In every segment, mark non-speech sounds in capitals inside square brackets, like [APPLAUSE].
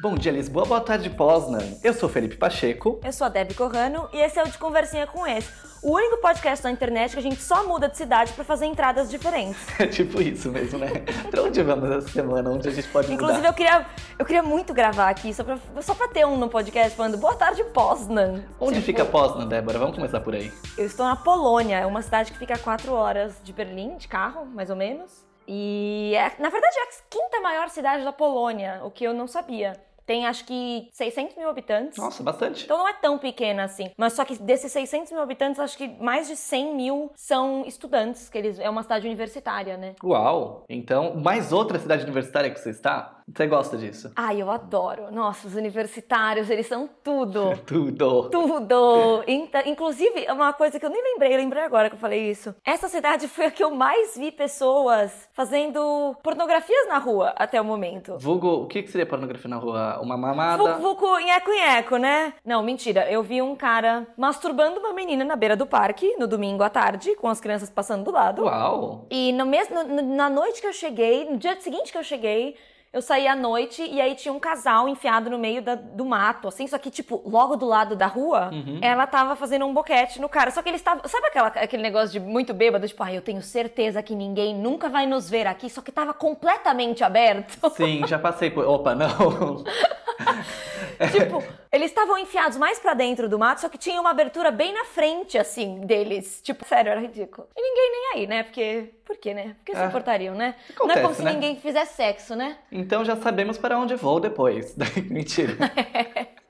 Bom dia, Lisboa. Boa tarde, Poznan. Eu sou Felipe Pacheco. Eu sou a Debbie Corrano e esse é o De Conversinha com Esse. O único podcast na internet que a gente só muda de cidade pra fazer entradas diferentes. É [LAUGHS] tipo isso mesmo, né? pra onde vamos essa semana? Onde a gente pode Inclusive, mudar? eu queria, eu queria muito gravar aqui, só pra, só pra ter um no podcast falando Boa tarde, Poznan. Onde Tipo, fica Poznan, Débora? Vamos começar por aí. Eu estou na Polônia, é uma cidade que fica a 4 horas de Berlim, de carro, mais ou menos. E, é, na verdade, é a quinta maior cidade da Polônia, o que eu não sabia. Tem, acho que, 600 mil habitantes. Nossa, bastante. Então não é tão pequena assim. Mas só que desses 600 mil habitantes, acho que mais de 100 mil são estudantes, que eles é uma cidade universitária, né? Uau! Então, mais outra cidade universitária que você está? Você gosta disso? Ai, eu adoro. Nossa, os universitários, eles são tudo. [LAUGHS] Tudo. Tudo! Inclusive, é uma coisa que eu nem lembrei, lembrei agora que eu falei isso. Essa cidade foi a que eu mais vi pessoas fazendo pornografias na rua até o momento. Vulgo, o que que seria pornografia na rua? Uma mamada? Vucu, vucu, nheco, nheco, né? Não, mentira. Eu vi um cara masturbando uma menina na beira do parque no domingo à tarde, com as crianças passando do lado. Uau! E no mesmo, na noite que eu cheguei, no dia seguinte que eu cheguei, eu saí à noite e aí tinha um casal enfiado no meio da- do mato, assim, só que, tipo, logo do lado da rua, ela tava fazendo um boquete no cara. Só que eles estavam. Sabe aquela, aquele negócio de muito bêbado? Tipo, ai, eu tenho certeza que ninguém nunca vai nos ver aqui, só que tava completamente aberto. Sim, já passei por. Opa, não! [LAUGHS] tipo, eles estavam enfiados mais pra dentro do mato, só que tinha uma abertura bem na frente, assim, deles. Tipo, sério, era ridículo. E ninguém nem aí, né? Porque. Por quê, né? Porque se Ah, importariam, né? Não acontece, é como se né? ninguém fizesse sexo, né? Então já sabemos para onde vou depois. [LAUGHS] Mentira. [LAUGHS]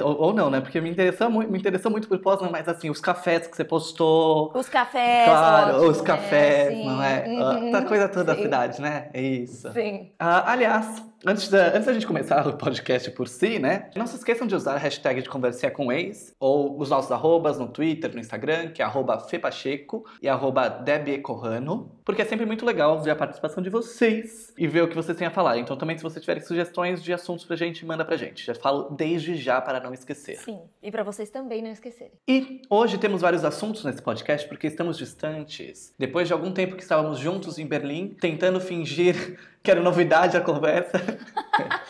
ou, ou não, né? Porque me interessou, muito, me interessou muito por Poznan, mas assim, os cafés que você postou. Os cafés. Claro, ótimo, os né? cafés, Sim. não é? Uhum, A coisa toda da sim, cidade, né? É isso. Sim. Ah, aliás, antes da, antes da gente começar [LAUGHS] o podcast por si, né? Não se esqueçam de usar a hashtag de conversinha com ex, ou os nossos arrobas no Twitter, no Instagram, que é arroba fepacheco e arroba debiecorrano, porque é sempre muito legal ver a participação de vocês e ver o que vocês têm a falar. Então também, se vocês tiverem sugestões de assuntos pra gente, manda pra gente. Já falo desde já para não esquecer. Sim. E pra vocês também não esquecerem. E hoje temos vários assuntos nesse podcast porque estamos distantes. Depois de algum tempo que estávamos juntos em Berlim, tentando fingir que era novidade a conversa. [LAUGHS]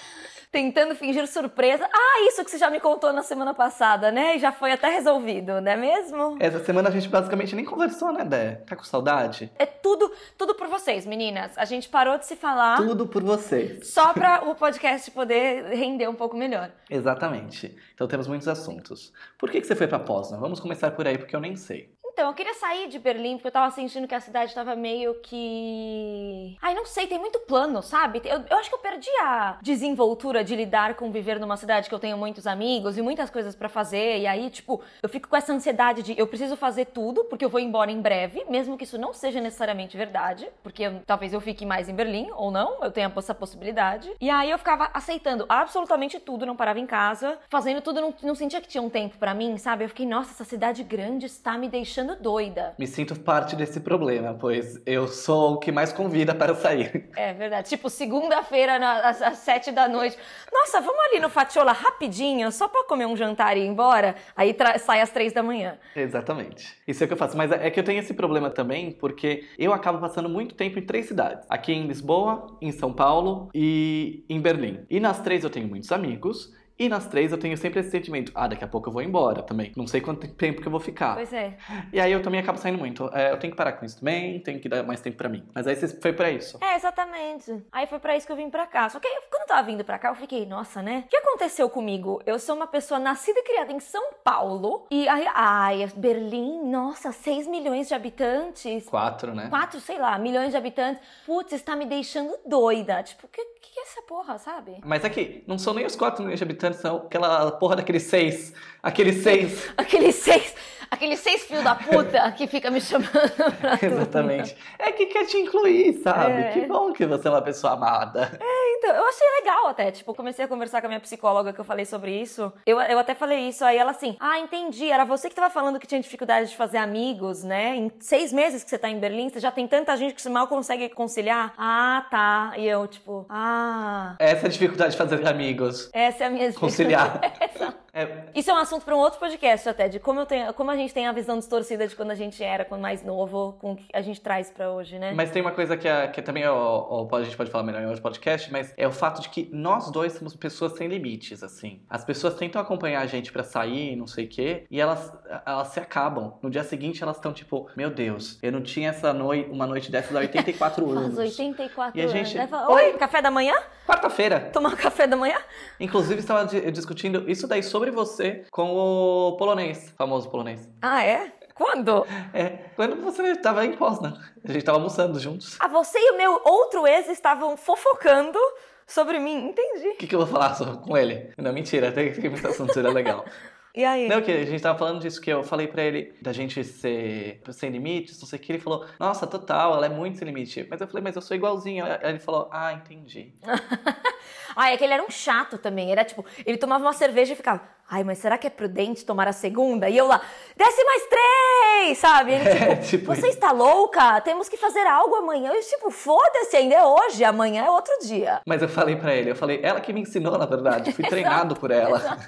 Tentando fingir surpresa. Ah, isso que você já me contou na semana passada, né? E já foi até resolvido, não é mesmo? Essa semana a gente basicamente nem conversou, né, Dé? Tá com saudade? É tudo, tudo por vocês, meninas. A gente parou de se falar Tudo por vocês. só pra o podcast poder render um pouco melhor. Exatamente. Então temos muitos assuntos. Por que, que você foi pra Poznan? Vamos começar por aí, porque eu nem sei. Então, eu queria sair de Berlim porque eu tava sentindo que a cidade tava meio que. Ai, não sei, tem muito plano, sabe? Eu, eu acho que eu perdi a desenvoltura de lidar com viver numa cidade que eu tenho muitos amigos e muitas coisas pra fazer. E aí, tipo, eu fico com essa ansiedade de eu preciso fazer tudo porque eu vou embora em breve, mesmo que isso não seja necessariamente verdade, porque eu- talvez eu fique mais em Berlim ou não, eu tenho essa possibilidade. E aí eu ficava aceitando absolutamente tudo, não parava em casa, fazendo tudo, não, não sentia que tinha um tempo pra mim, sabe? Eu fiquei, nossa, essa cidade grande está me deixando doida. Me sinto parte desse problema, pois eu sou o que mais convida para sair. É verdade. Tipo, segunda-feira, às, às sete da noite. Nossa, vamos ali no Fatiola rapidinho, só pra comer um jantar e ir embora? Aí sai às três da manhã. Exatamente. Isso é o que eu faço. Mas é que eu tenho esse problema também, porque eu acabo passando muito tempo em três cidades. Aqui em Lisboa, em São Paulo e em Berlim. E nas três eu tenho muitos amigos. E nas três eu tenho sempre esse sentimento, ah, daqui a pouco eu vou embora também. Não sei quanto tempo que eu vou ficar. Pois é. E aí eu também acabo saindo muito. É, eu tenho que parar com isso também, tenho que dar mais tempo pra mim. Mas aí você foi pra isso. É, exatamente. Aí foi pra isso que eu vim pra cá. Só que aí, quando eu tava vindo pra cá, eu fiquei, nossa, né? O que aconteceu comigo? Eu sou uma pessoa nascida e criada em São Paulo. E aí, ai, Berlim, nossa, 6 milhões de habitantes. Quatro, né? quatro, sei lá, milhões de habitantes. Putz, está me deixando doida. Tipo, o que, que é essa porra, sabe? Mas aqui, não são nem os 4 milhões de habitantes, são aquela porra daqueles seis. Aqueles seis. Aqueles seis, aqueles seis filhos da puta que fica me chamando [LAUGHS] pra tudo. Exatamente. É que quer te incluir, sabe? É. Que bom que você é uma pessoa amada. Então, eu achei legal até. Tipo, comecei a conversar com a minha psicóloga que eu falei sobre isso. Eu, eu até falei isso, aí ela assim, ah, entendi. Era você que tava falando que tinha dificuldade de fazer amigos, né? Em seis meses que você tá em Berlim, você já tem tanta gente que você mal consegue conciliar. Ah, tá. E eu, tipo, ah. Essa é a dificuldade de fazer amigos. Essa é a minha Conciliar. [LAUGHS] Essa. É, Isso é um assunto para um outro podcast até, de como, eu tenho, como a gente tem a visão distorcida de quando a gente era, quando mais novo, com o que a gente traz para hoje, né? Mas tem uma coisa que, é, que também é, o, a gente pode falar melhor em outro podcast, mas é o fato de que nós dois somos pessoas sem limites, assim. As pessoas tentam acompanhar a gente para sair, não sei o quê, e elas, elas se acabam. No dia seguinte elas estão tipo, meu Deus, eu não tinha essa noite, uma noite dessas há 84 [LAUGHS] anos. Faz 84 E a anos. gente- Aí fala, Oi, café da manhã? Quarta-feira. Tomar café da manhã? Inclusive, estava di- discutindo isso daí sobre você com o polonês, famoso polonês. Ah, é? Quando? [LAUGHS] É, quando você estava em Poznan. A gente estava almoçando juntos. Ah, você e o meu outro ex estavam fofocando sobre mim, entendi. O que, que eu vou falar com ele? Não, mentira, tem, tem muito assunto, seria legal. [LAUGHS] E aí? Não, que a gente tava falando disso, que eu falei pra ele da gente ser sem limites, não sei o que. Ele falou, nossa, total, ela é muito sem limite. Mas eu falei, mas eu sou igualzinho. Aí ele falou, ah, entendi. [LAUGHS] Ah, é que ele era um chato também. Era tipo, ele tomava uma cerveja e ficava, ai, mas será que é prudente tomar a segunda? E eu lá, desce mais três, sabe? Ele [LAUGHS] tipo, É, tipo você isso. está louca? Temos que fazer algo amanhã. Eu tipo, foda-se, ainda é hoje, amanhã é outro dia. Mas eu falei pra ele, eu falei, ela que me ensinou, na verdade. Fui [LAUGHS] treinado por ela.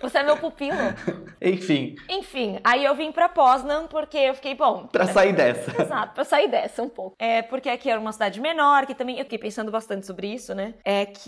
Você é meu pupilo. [LAUGHS] Enfim, Enfim, aí eu vim pra Poznan porque eu fiquei, bom, pra sair dessa. Exato, pra sair dessa um pouco. É porque aqui era uma cidade menor, que também eu fiquei pensando bastante sobre isso, né? É que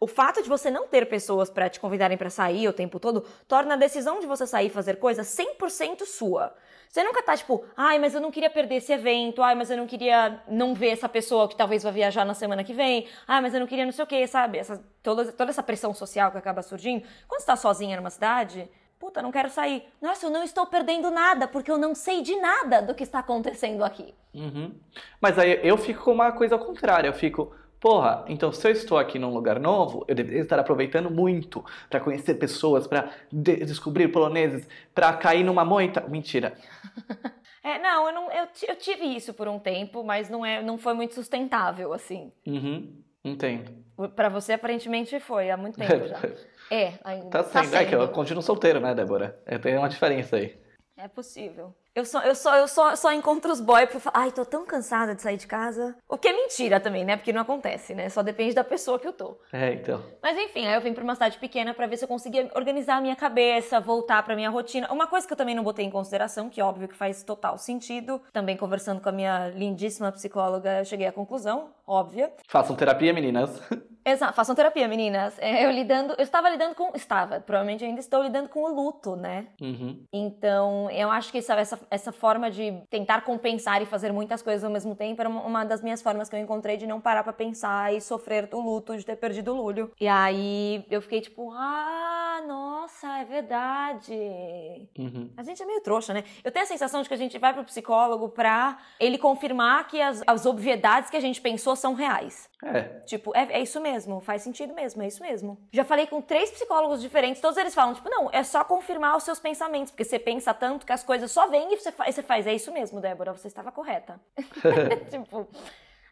o fato de você não ter pessoas pra te convidarem pra sair o tempo todo torna a decisão de você sair fazer coisas 100% sua. Você nunca tá tipo, ai, mas eu não queria perder esse evento, ai, mas eu não queria não ver essa pessoa que talvez vai viajar na semana que vem, ai, mas eu não queria não sei o que, sabe? Essa, toda, toda essa pressão social que acaba surgindo. Quando você tá sozinha numa cidade, Puta, não quero sair. Nossa, eu não estou perdendo nada, porque eu não sei de nada do que está acontecendo aqui. Uhum. Mas aí eu fico com uma coisa ao contrário. Eu fico, porra, então se eu estou aqui num lugar novo, eu deveria estar aproveitando muito pra conhecer pessoas, pra de- descobrir poloneses, pra cair numa moita. Mentira. [LAUGHS] É, não, eu, não eu, eu tive isso por um tempo, mas não, é, não foi muito sustentável, assim. Uhum. Entendo. Pra você, aparentemente, foi, há muito tempo já. [LAUGHS] É, ainda. Tá sendo. É que eu continuo solteiro, né, Débora? Tem uma diferença aí. É possível. Eu só, eu só, eu só, só encontro os boys pra falar, ai, tô tão cansada de sair de casa. O que é mentira também, né? Porque não acontece, né? Só depende da pessoa que eu tô. É, então. Mas enfim, aí eu vim pra uma cidade pequena pra ver se eu conseguia organizar a minha cabeça, voltar pra minha rotina. Uma coisa que eu também não botei em consideração, que óbvio que faz total sentido, também conversando com a minha lindíssima psicóloga, eu cheguei à conclusão, óbvia. Façam terapia, meninas. [LAUGHS] Exato, façam terapia, meninas. É, eu lidando, eu estava lidando com, estava, provavelmente ainda estou lidando com o luto, né? Uhum. Então, eu acho que essa, essa, essa forma de tentar compensar e fazer muitas coisas ao mesmo tempo era uma, das minhas formas que eu encontrei de não parar pra pensar e sofrer o luto de ter perdido o Lúlio. E aí eu fiquei tipo, ah, nossa, é verdade. Uhum. A gente é meio trouxa, né? Eu tenho a sensação de que a gente vai pro psicólogo pra ele confirmar que as, as obviedades que a gente pensou são reais. É. Tipo, é, é isso mesmo, faz sentido mesmo, é isso mesmo. Já falei com três psicólogos diferentes, todos eles falam, tipo, não, é só confirmar os seus pensamentos, porque você pensa tanto que as coisas só vêm e você, fa- e você faz, é isso mesmo, Débora, você estava correta. [LAUGHS] [LAUGHS] tipo,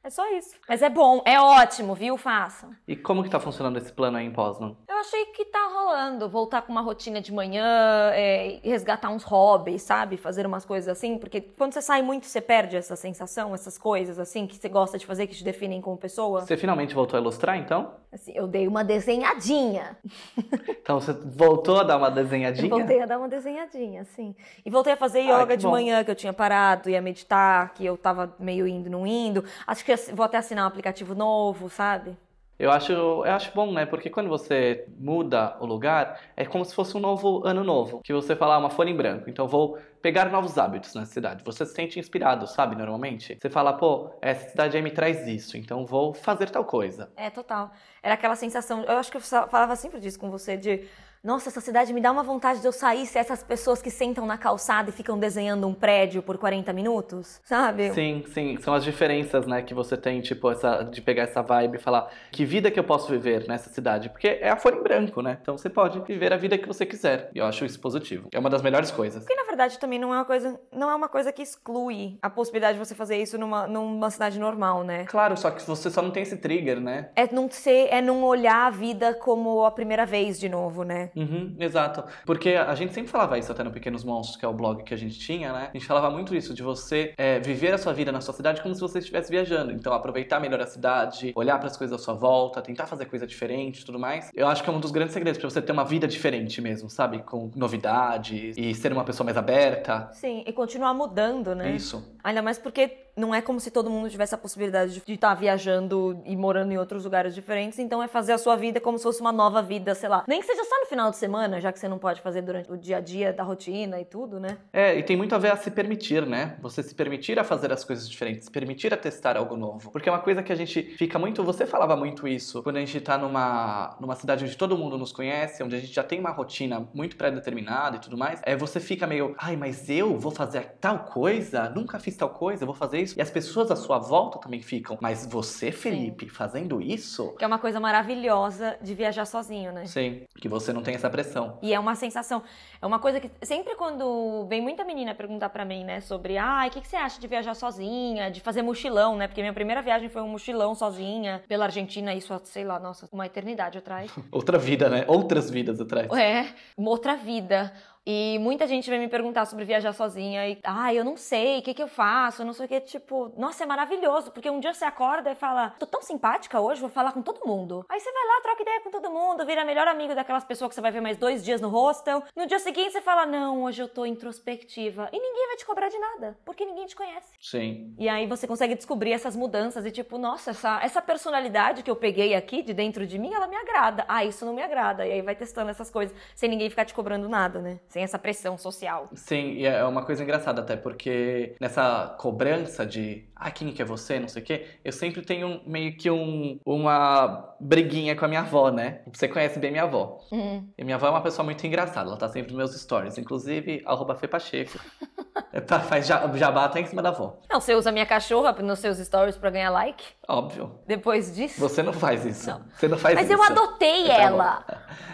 é só isso. Mas é bom, é ótimo, viu? Façam. E como que tá funcionando esse plano aí em Poznan? Achei que tá rolando, voltar com uma rotina de manhã, é, resgatar uns hobbies, sabe? Fazer umas coisas assim, porque quando você sai muito, você perde essa sensação, essas coisas assim que você gosta de fazer, que te definem como pessoa. Você finalmente voltou a ilustrar, então? Assim, eu dei uma desenhadinha. [LAUGHS] Então você voltou a dar uma desenhadinha? Eu voltei a dar uma desenhadinha, sim. E voltei a fazer yoga que de bom. manhã, que eu tinha parado, ia meditar, que eu tava meio indo, não indo. Acho que vou até assinar um aplicativo novo, sabe? Eu acho, eu acho bom, né? Porque quando você muda o lugar, é como se fosse um novo ano novo. Que você fala, ah, uma folha em branco. Então vou pegar novos hábitos na cidade. Você se sente inspirado, sabe? Normalmente. Você fala, pô, essa cidade aí me traz isso. Então vou fazer tal coisa. É, total. Era aquela sensação, eu acho que eu falava sempre disso com você, de nossa, essa cidade me dá uma vontade de eu sair se essas pessoas que sentam na calçada e ficam desenhando um prédio por 40 minutos, sabe? Sim, sim. São as diferenças, né? Que você tem, tipo, essa, de pegar essa vibe e falar que vida que eu posso viver nessa cidade. Porque é a folha em branco, né? Então você pode viver a vida que você quiser. E eu acho isso positivo. É uma das melhores coisas. Porque na verdade também não é uma coisa, não é uma coisa que exclui a possibilidade de você fazer isso numa, numa cidade normal, né? Claro, só que você só não tem esse trigger, né? É não ser, é não olhar a vida como a primeira vez de novo, né? Uhum, exato. Porque a gente sempre falava isso até no Pequenos Monstros, que é o blog que a gente tinha, né? A gente falava muito isso, de você é, viver a sua vida na sua cidade como se você estivesse viajando. Então, aproveitar melhor a cidade, olhar para as coisas à sua volta, tentar fazer coisa diferente e tudo mais. Eu acho que é um dos grandes segredos para você ter uma vida diferente mesmo, sabe? Com novidades e ser uma pessoa mais aberta. Sim, e continuar mudando, né? Isso. Ainda mais porque não é como se todo mundo tivesse a possibilidade de estar viajando e morando em outros lugares diferentes, então é fazer a sua vida como se fosse uma nova vida, sei lá. Nem que seja só no final de semana, já que você não pode fazer durante o dia a dia da rotina e tudo, né? É, e tem muito a ver a se permitir, né? Você se permitir a fazer as coisas diferentes, permitir a testar algo novo. Porque é uma coisa que a gente fica muito. Você falava muito isso quando a gente tá numa, numa cidade onde todo mundo nos conhece, onde a gente já tem uma rotina muito pré-determinada e tudo mais. É, você fica meio, ai, mas eu vou fazer tal coisa? Nunca fiz tal coisa, vou fazer isso. E as pessoas à sua volta também ficam, mas você, Felipe, fazendo isso? Que é uma coisa maravilhosa de viajar sozinho, né? Sim, que você não tem essa pressão. E é uma sensação, é uma coisa que sempre quando vem muita menina perguntar pra mim, né, sobre, ai, o que, que você acha de viajar sozinha, de fazer mochilão, né? Porque minha primeira viagem foi um mochilão sozinha pela Argentina, isso, sei lá, nossa, uma eternidade atrás. [LAUGHS] Outra vida, né? Outras vidas atrás. É, uma outra vida. E muita gente vem me perguntar sobre viajar sozinha e, ah, eu não sei, o que, que eu faço, eu não sei o que, tipo, nossa, é maravilhoso, porque um dia você acorda e fala, tô tão simpática hoje, vou falar com todo mundo. Aí você vai lá, troca ideia com todo mundo, vira melhor amigo daquelas pessoas que você vai ver mais dois dias no hostel. No dia seguinte você fala, não, hoje eu tô introspectiva. E ninguém vai te cobrar de nada, porque ninguém te conhece. Sim. E aí você consegue descobrir essas mudanças e tipo, nossa, essa, essa personalidade que eu peguei aqui de dentro de mim, ela me agrada. Ah, isso não me agrada. E aí vai testando essas coisas, sem ninguém ficar te cobrando nada, né? Sem essa pressão social. Sim, e é uma coisa engraçada até, porque nessa cobrança de ah, quem que é você, não sei o quê, eu sempre tenho meio que um, uma briguinha com a minha avó, né? Você conhece bem minha avó. Uhum. E minha avó é uma pessoa muito engraçada, ela tá sempre nos meus stories, inclusive, arroba Fepacheco. [LAUGHS] tá, faz ja- jabá até em cima da avó. Não, você usa minha cachorra nos seus stories pra ganhar like? Óbvio. Depois disso? Você não faz isso. Não. Você não faz Mas isso. eu adotei ela.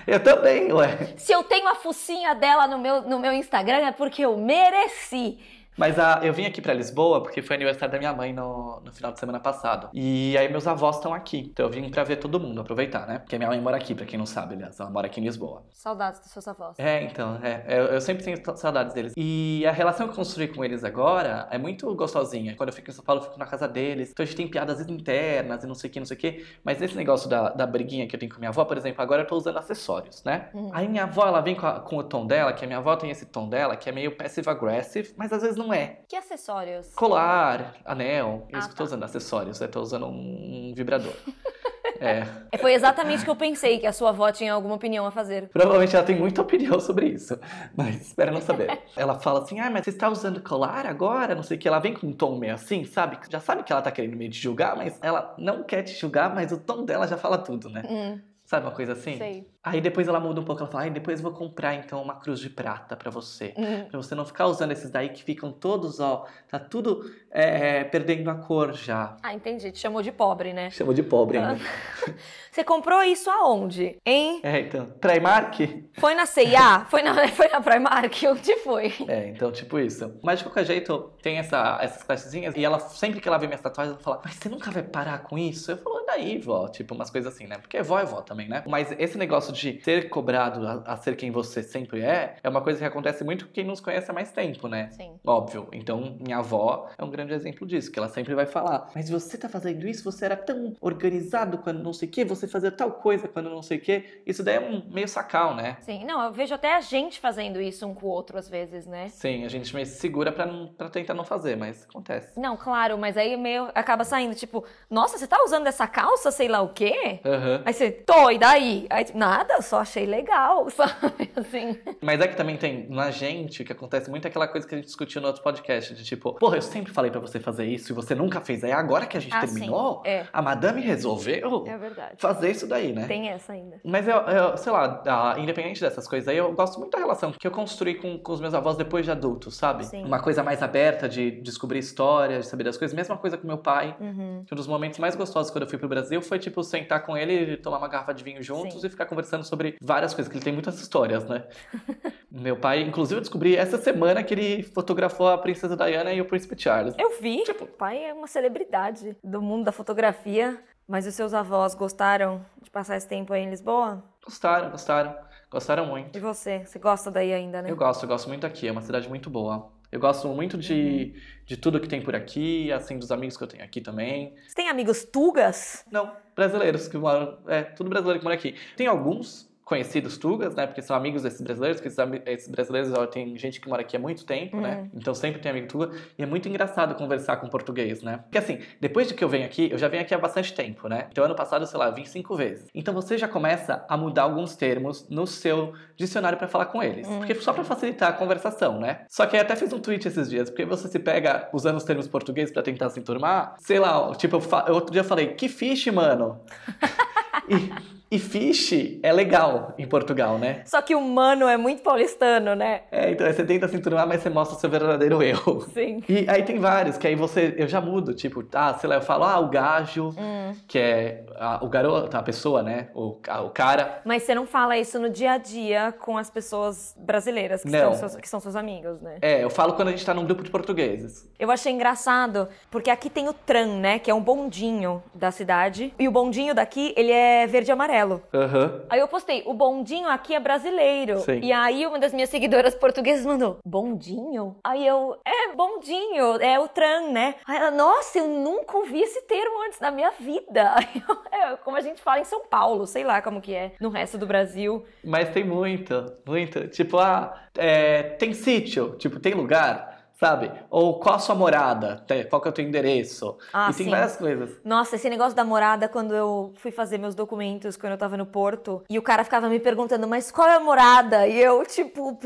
Eu também, ué. Se eu tenho a focinha dela no meu, no meu Instagram é porque eu mereci. Mas a, eu vim aqui pra Lisboa porque foi aniversário da minha mãe no, no final de semana passado. E aí meus avós estão aqui. Então eu vim pra ver todo mundo, aproveitar, né? Porque minha mãe mora aqui, pra quem não sabe, aliás. Ela mora aqui em Lisboa. Saudades dos seus avós. É, então, é. Eu, eu sempre tenho saudades deles. E a relação que eu construí com eles agora é muito gostosinha. Quando eu fico em São Paulo, eu fico na casa deles. Então a gente tem piadas internas e não sei o que, não sei o que. Mas esse negócio da, da briguinha que eu tenho com minha avó, por exemplo, agora eu tô usando acessórios, né? Uhum. Aí minha avó, ela vem com, a- com o tom dela, que a minha avó tem esse tom dela, que é meio passive-aggressive, mas às vezes não é. Que acessórios? Colar, anel, Ah, isso que eu tô tá. usando, acessórios. Eu tô usando um vibrador. [LAUGHS] é. É, Foi exatamente o que eu pensei, que a sua avó tinha alguma opinião a fazer. Provavelmente ela tem muita opinião sobre isso, mas espera não saber. [LAUGHS] ela fala assim: ah, mas você está usando colar agora? Não sei o que. Ela vem com um tom meio assim, sabe? Já sabe que ela tá querendo meio te julgar, mas ela não quer te julgar, mas o tom dela já fala tudo, né? Hum, Sabe uma coisa assim? sei. Aí depois ela muda um pouco, ela fala: ai, depois eu vou comprar então uma cruz de prata pra você. Hum. Pra você não ficar usando esses daí que ficam todos, ó, tá tudo é, perdendo a cor já. Ah, entendi. Te chamou de pobre, né? Chamou de pobre ainda. [LAUGHS] Você comprou isso aonde? Hein? É, então, Primark? Foi na C&A? Foi na, [LAUGHS] foi na Primark? Onde foi? É, então, tipo isso. Mas de qualquer jeito, tem essa, essas classezinhas e ela, sempre que ela vê minhas tatuagens, ela fala, mas você nunca vai parar com isso? Eu falo, daí, vó? Tipo, umas coisas assim, né? Porque vó é vó também, né? Mas esse negócio de ser cobrado a, a ser quem você sempre é, é uma coisa que acontece muito com quem nos conhece há mais tempo, né? Sim. Óbvio. Então, minha avó é um grande exemplo disso, que ela sempre vai falar: Mas você tá fazendo isso? Você era tão organizado quando não sei o quê, você fazia tal coisa quando não sei o quê. Isso daí é um meio sacal, né? Sim. Não, eu vejo até a gente fazendo isso um com o outro às vezes, né? Sim, a gente meio se segura pra, não, pra tentar não fazer, mas acontece. Não, claro, mas aí meio acaba saindo, tipo, nossa, você tá usando essa calça, sei lá o quê? Aham. Aí você, tô, e daí? Aí, nada, eu só achei legal, [LAUGHS] sabe? Assim. Mas é que também tem na gente que acontece muito aquela coisa que a gente discutiu no outro podcast, de tipo, porra, eu sempre falei pra você fazer isso e você nunca fez. Aí agora que a gente Ah, terminou. É. a madame resolveu É fazer isso daí, né? Tem essa ainda. Mas eu, eu, sei lá, independente dessas coisas aí, eu gosto muito da relação que eu construí com, com os meus avós depois de adultos, sabe? Sim. Uma coisa mais aberta de descobrir histórias, de saber das coisas. Mesma coisa com meu pai. Uhum. Um dos momentos mais gostosos quando eu fui pro Brasil foi, tipo, sentar com ele, tomar uma garrafa de vinho juntos Sim. e ficar conversando sobre várias coisas, que ele tem muitas histórias, né? [LAUGHS] meu pai, inclusive, eu descobri essa semana que ele fotografou a Princesa Diana e o Príncipe Charles. Eu vi. Tipo- O pai é uma celebridade do mundo da fotografia. Mas os seus avós gostaram de passar esse tempo aí em Lisboa? Gostaram, gostaram. Gostaram muito. E você? Você gosta daí ainda, né? Eu gosto, eu gosto muito aqui. É uma cidade muito boa. Eu gosto muito de, uhum. de tudo que tem por aqui, assim, dos amigos que eu tenho aqui também. Você tem amigos tugas? Não, brasileiros que moram. É, tudo brasileiro que mora aqui. Tem alguns conhecidos tugas, né? Porque são amigos desses brasileiros, que esses, brasileiros ó, tem gente que mora aqui há muito tempo, né? uhum. né? Então sempre tem amigo tuga. E é muito engraçado conversar com português, né? Porque assim, depois de que eu venho aqui, eu já venho aqui há bastante tempo, né? Então ano passado, sei lá, vim cinco vezes. Então você já começa a mudar alguns termos no seu dicionário para falar com eles. Uhum. Porque só para facilitar a conversação, né? Só que eu até fiz um tweet esses dias, porque você se pega usando os termos portugueses para tentar se enturmar. Sei lá, tipo, eu, outro dia eu falei, que fish, mano? [LAUGHS] e e fish é legal em Portugal, né? Só que o humano é muito paulistano, né? É, então você tenta se enturmar, mas você mostra o seu verdadeiro eu. Sim. E aí tem vários, que aí você. Eu já mudo, tipo, ah, sei lá, eu falo, ah, o gajo, hum. que é a, o garoto, a pessoa, né? O, a, o cara. Mas você não fala isso no dia a dia com as pessoas brasileiras, que, não. São, seus, que são seus amigos, né? É, eu falo quando a gente tá num grupo de portugueses. Eu achei engraçado, porque aqui tem o tram, né? Que é um bondinho da cidade. E o bondinho daqui, ele é verde e amarelo amarelo. Uhum. Aí eu postei, o bondinho aqui é brasileiro. Sim. E aí uma das minhas seguidoras portuguesas mandou, bondinho? Aí eu, é, bondinho, é o tram, né? Aí ela, nossa, eu nunca ouvi esse termo antes na minha vida. [LAUGHS] Eu, é, como a gente fala em São Paulo, sei lá como que é no resto do Brasil. Mas tem muito, muito. Tipo, ah, é, tem sítio, tipo, tem lugar sabe? Ou qual a sua morada? Qual que é o teu endereço? Ah, e tem sim. várias coisas. Nossa, esse negócio da morada, quando eu fui fazer meus documentos, quando eu tava no Porto, e o cara ficava me perguntando, mas qual é a morada? E eu, tipo,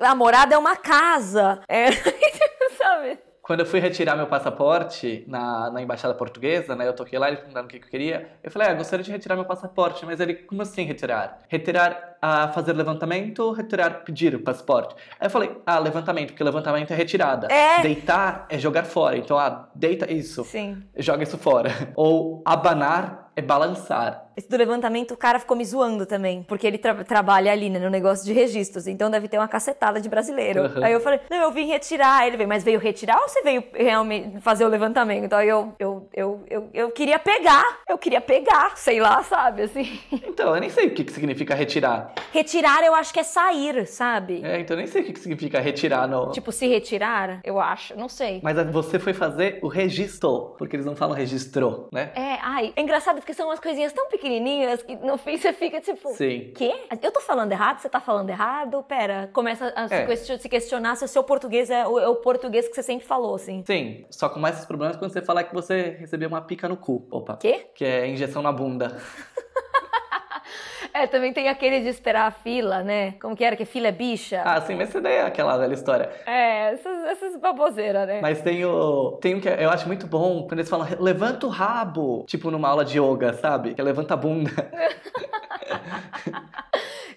a morada é uma casa. É, [LAUGHS] sabe? Quando eu fui retirar meu passaporte na, na embaixada portuguesa, né? Eu toquei lá, ele perguntaram o que, que eu queria. Eu falei, ah, gostaria de retirar meu passaporte. Mas ele, como assim retirar? Retirar a fazer levantamento, retirar, pedir o passaporte. Aí eu falei, ah, levantamento, porque levantamento é retirada. É. Deitar é jogar fora. Então, ah, deita isso. Sim. Joga isso fora. [LAUGHS] Ou abanar é balançar. Esse do levantamento, o cara ficou me zoando também, porque ele tra trabalha ali, né, no negócio de registros, então deve ter uma cacetada de brasileiro. Uhum. Aí eu falei, não, eu vim retirar. Ele veio, mas veio retirar ou você veio realmente fazer o levantamento? Aí eu, eu, eu, eu, eu queria pegar, eu queria pegar, sei lá, sabe, assim. Então, eu nem sei o que, que significa retirar. Retirar eu acho que é sair, sabe? É, então eu nem sei o que, significa retirar. No... Tipo, se retirar, eu acho, não sei. Mas você foi fazer o registro, porque eles não falam registrou, né? É, ai, é engraçado porque são umas coisinhas tão pequenininhas que no fim você fica tipo, Sim. quê? Eu tô falando errado? Você tá falando errado? Pera, começa a é. se questionar se o seu português é o, é o, português que você sempre falou, assim. Sim, só com mais esses problemas quando você falar que você recebeu uma pica no cu. Opa. Quê? Que é injeção na bunda. [LAUGHS] É, também tem aquele de esperar a fila, né? Como que era? Que fila é bicha? Ah, sim, mas isso daí é aquela velha história. É, essas, essas baboseiras, né? Mas tem o. Tem um que eu acho muito bom quando eles falam levanta o rabo. Tipo numa aula de yoga, sabe? Que é levanta a bunda. [LAUGHS]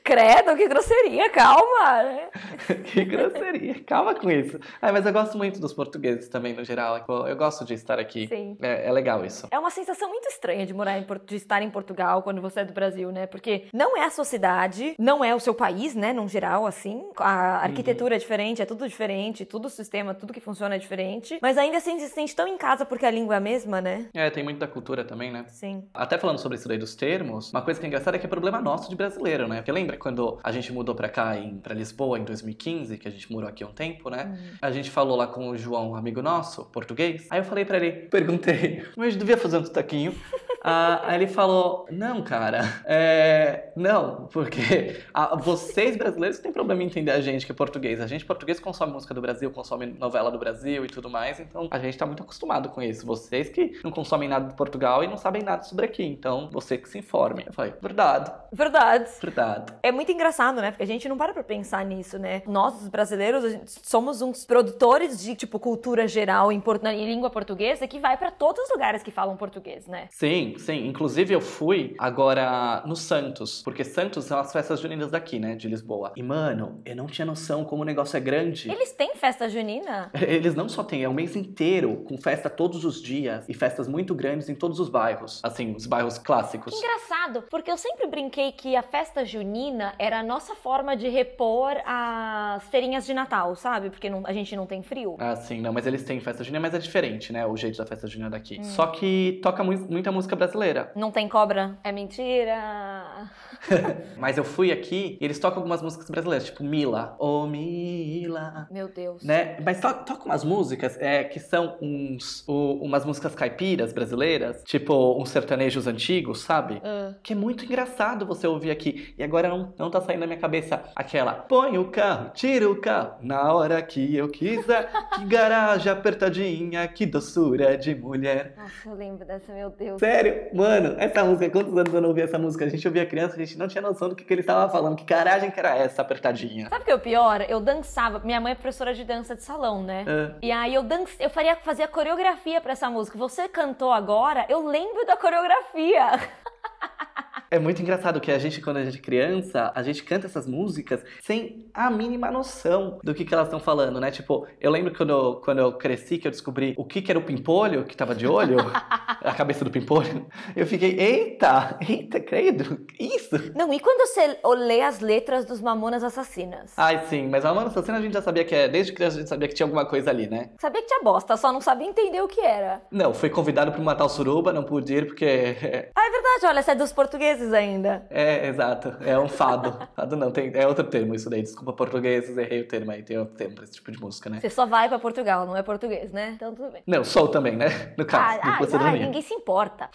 Credo, que grosseria, calma. Né? [LAUGHS] que grosseria, calma com isso. Ah, mas eu gosto muito dos portugueses também, no geral. Eu gosto de estar aqui. Sim. É, é legal isso. É uma sensação muito estranha de morar em, de estar em Portugal quando você é do Brasil, né? Porque não é a sua cidade, não é o seu país, né? No geral, assim. A arquitetura uhum. é diferente, é tudo diferente, tudo o sistema, tudo que funciona é diferente. Mas ainda assim se sente tão em casa porque a língua é a mesma, né? É, tem muito da cultura também, né? Sim. Até falando sobre isso daí dos termos, uma coisa que é engraçada é que é problema nosso de brasileiro, né? Porque lembra quando a gente mudou pra cá, em, pra Lisboa, em 2015, que a gente morou aqui há um tempo, né? Uhum. A gente falou lá com o João, um amigo nosso, português. Aí eu falei pra ele, perguntei, [LAUGHS] mas devia fazer um sotaquinho. Ah, aí ele falou: Não, cara, é... não, porque ah, vocês brasileiros têm problema em entender a gente que é português. A gente português consome música do Brasil, consome novela do Brasil e tudo mais, então a gente tá muito acostumado com isso. Vocês que não consomem nada de Portugal e não sabem nada sobre aqui, então você que se informe. Eu falei: Verdade. Verdade. Verdade. É muito engraçado, né? Porque a gente não para pra pensar nisso, né? Nós, os brasileiros, somos uns produtores de, tipo, cultura geral em, em língua portuguesa que vai para todos os lugares que falam português, né? Sim, Sim, Inclusive eu fui agora no Santos, porque Santos são as festas juninas daqui, né, de Lisboa. E mano, eu não tinha noção como o negócio é grande. Eles têm festa junina? [LAUGHS] Eles não só têm, é o mês inteiro com festa todos os dias e festas muito grandes em todos os bairros, assim, os bairros clássicos. Que engraçado, porque eu sempre brinquei que a festa junina era a nossa forma de repor as feirinhas de Natal, sabe? Porque não, a gente não tem frio. Ah, sim, não, mas eles têm festa junina, mas é diferente, né, o jeito da festa junina daqui. Hum. Só que toca mu muita música brasileira brasileira. Não tem cobra? É mentira. [LAUGHS] Mas eu fui aqui e eles tocam algumas músicas brasileiras, tipo Mila. Ô oh, Mila. Meu Deus. Né? Mas to toca umas músicas é, que são uns, o, umas músicas caipiras brasileiras, tipo uns sertanejos antigos, sabe? Uh. Que é muito engraçado você ouvir aqui. E agora não, não tá saindo da minha cabeça aquela: põe o carro, tira o carro, na hora que eu quiser. que garagem apertadinha, que doçura de mulher. Nossa, eu lembro dessa, meu Deus. Sério? Mano, essa música, quantos anos eu não ouvi essa música? A gente ouvia criança, a gente não tinha noção do que, que ele estava falando. Que garagem que era essa apertadinha? Sabe o que é o pior? Eu dançava. Minha mãe é professora de dança de salão, né? É. E aí eu dance... eu faria, fazia coreografia pra essa música. Você cantou agora, eu lembro da coreografia. [LAUGHS] É muito engraçado que a gente, quando a gente é criança, a gente canta essas músicas sem a mínima noção do que, que elas estão falando, né? Tipo, eu lembro quando eu, quando eu cresci, que eu descobri o que, que era o pimpolho, que tava de olho, [LAUGHS] a cabeça do pimpolho. Eu fiquei, eita, eita, credo, isso? Não, e quando você lê as letras dos Mamonas Assassinas? Ai, sim, mas Mamonas Assassinas a gente já sabia que é, desde criança a gente sabia que tinha alguma coisa ali, né? Sabia que tinha bosta, só não sabia entender o que era. Não, fui convidado pra matar o suruba, não pude ir porque... ah, é verdade, olha, você é dos portugueses ainda. É, exato, é um fado. [LAUGHS] fado não, tem, é outro termo isso daí, desculpa portugueses, errei o termo aí, tem outro termo pra esse tipo de música, né? Você só vai pra Portugal, não é português, né? Então tudo bem. Não, sou também, né? No caso, ah, ah, ah, ninguém se importa.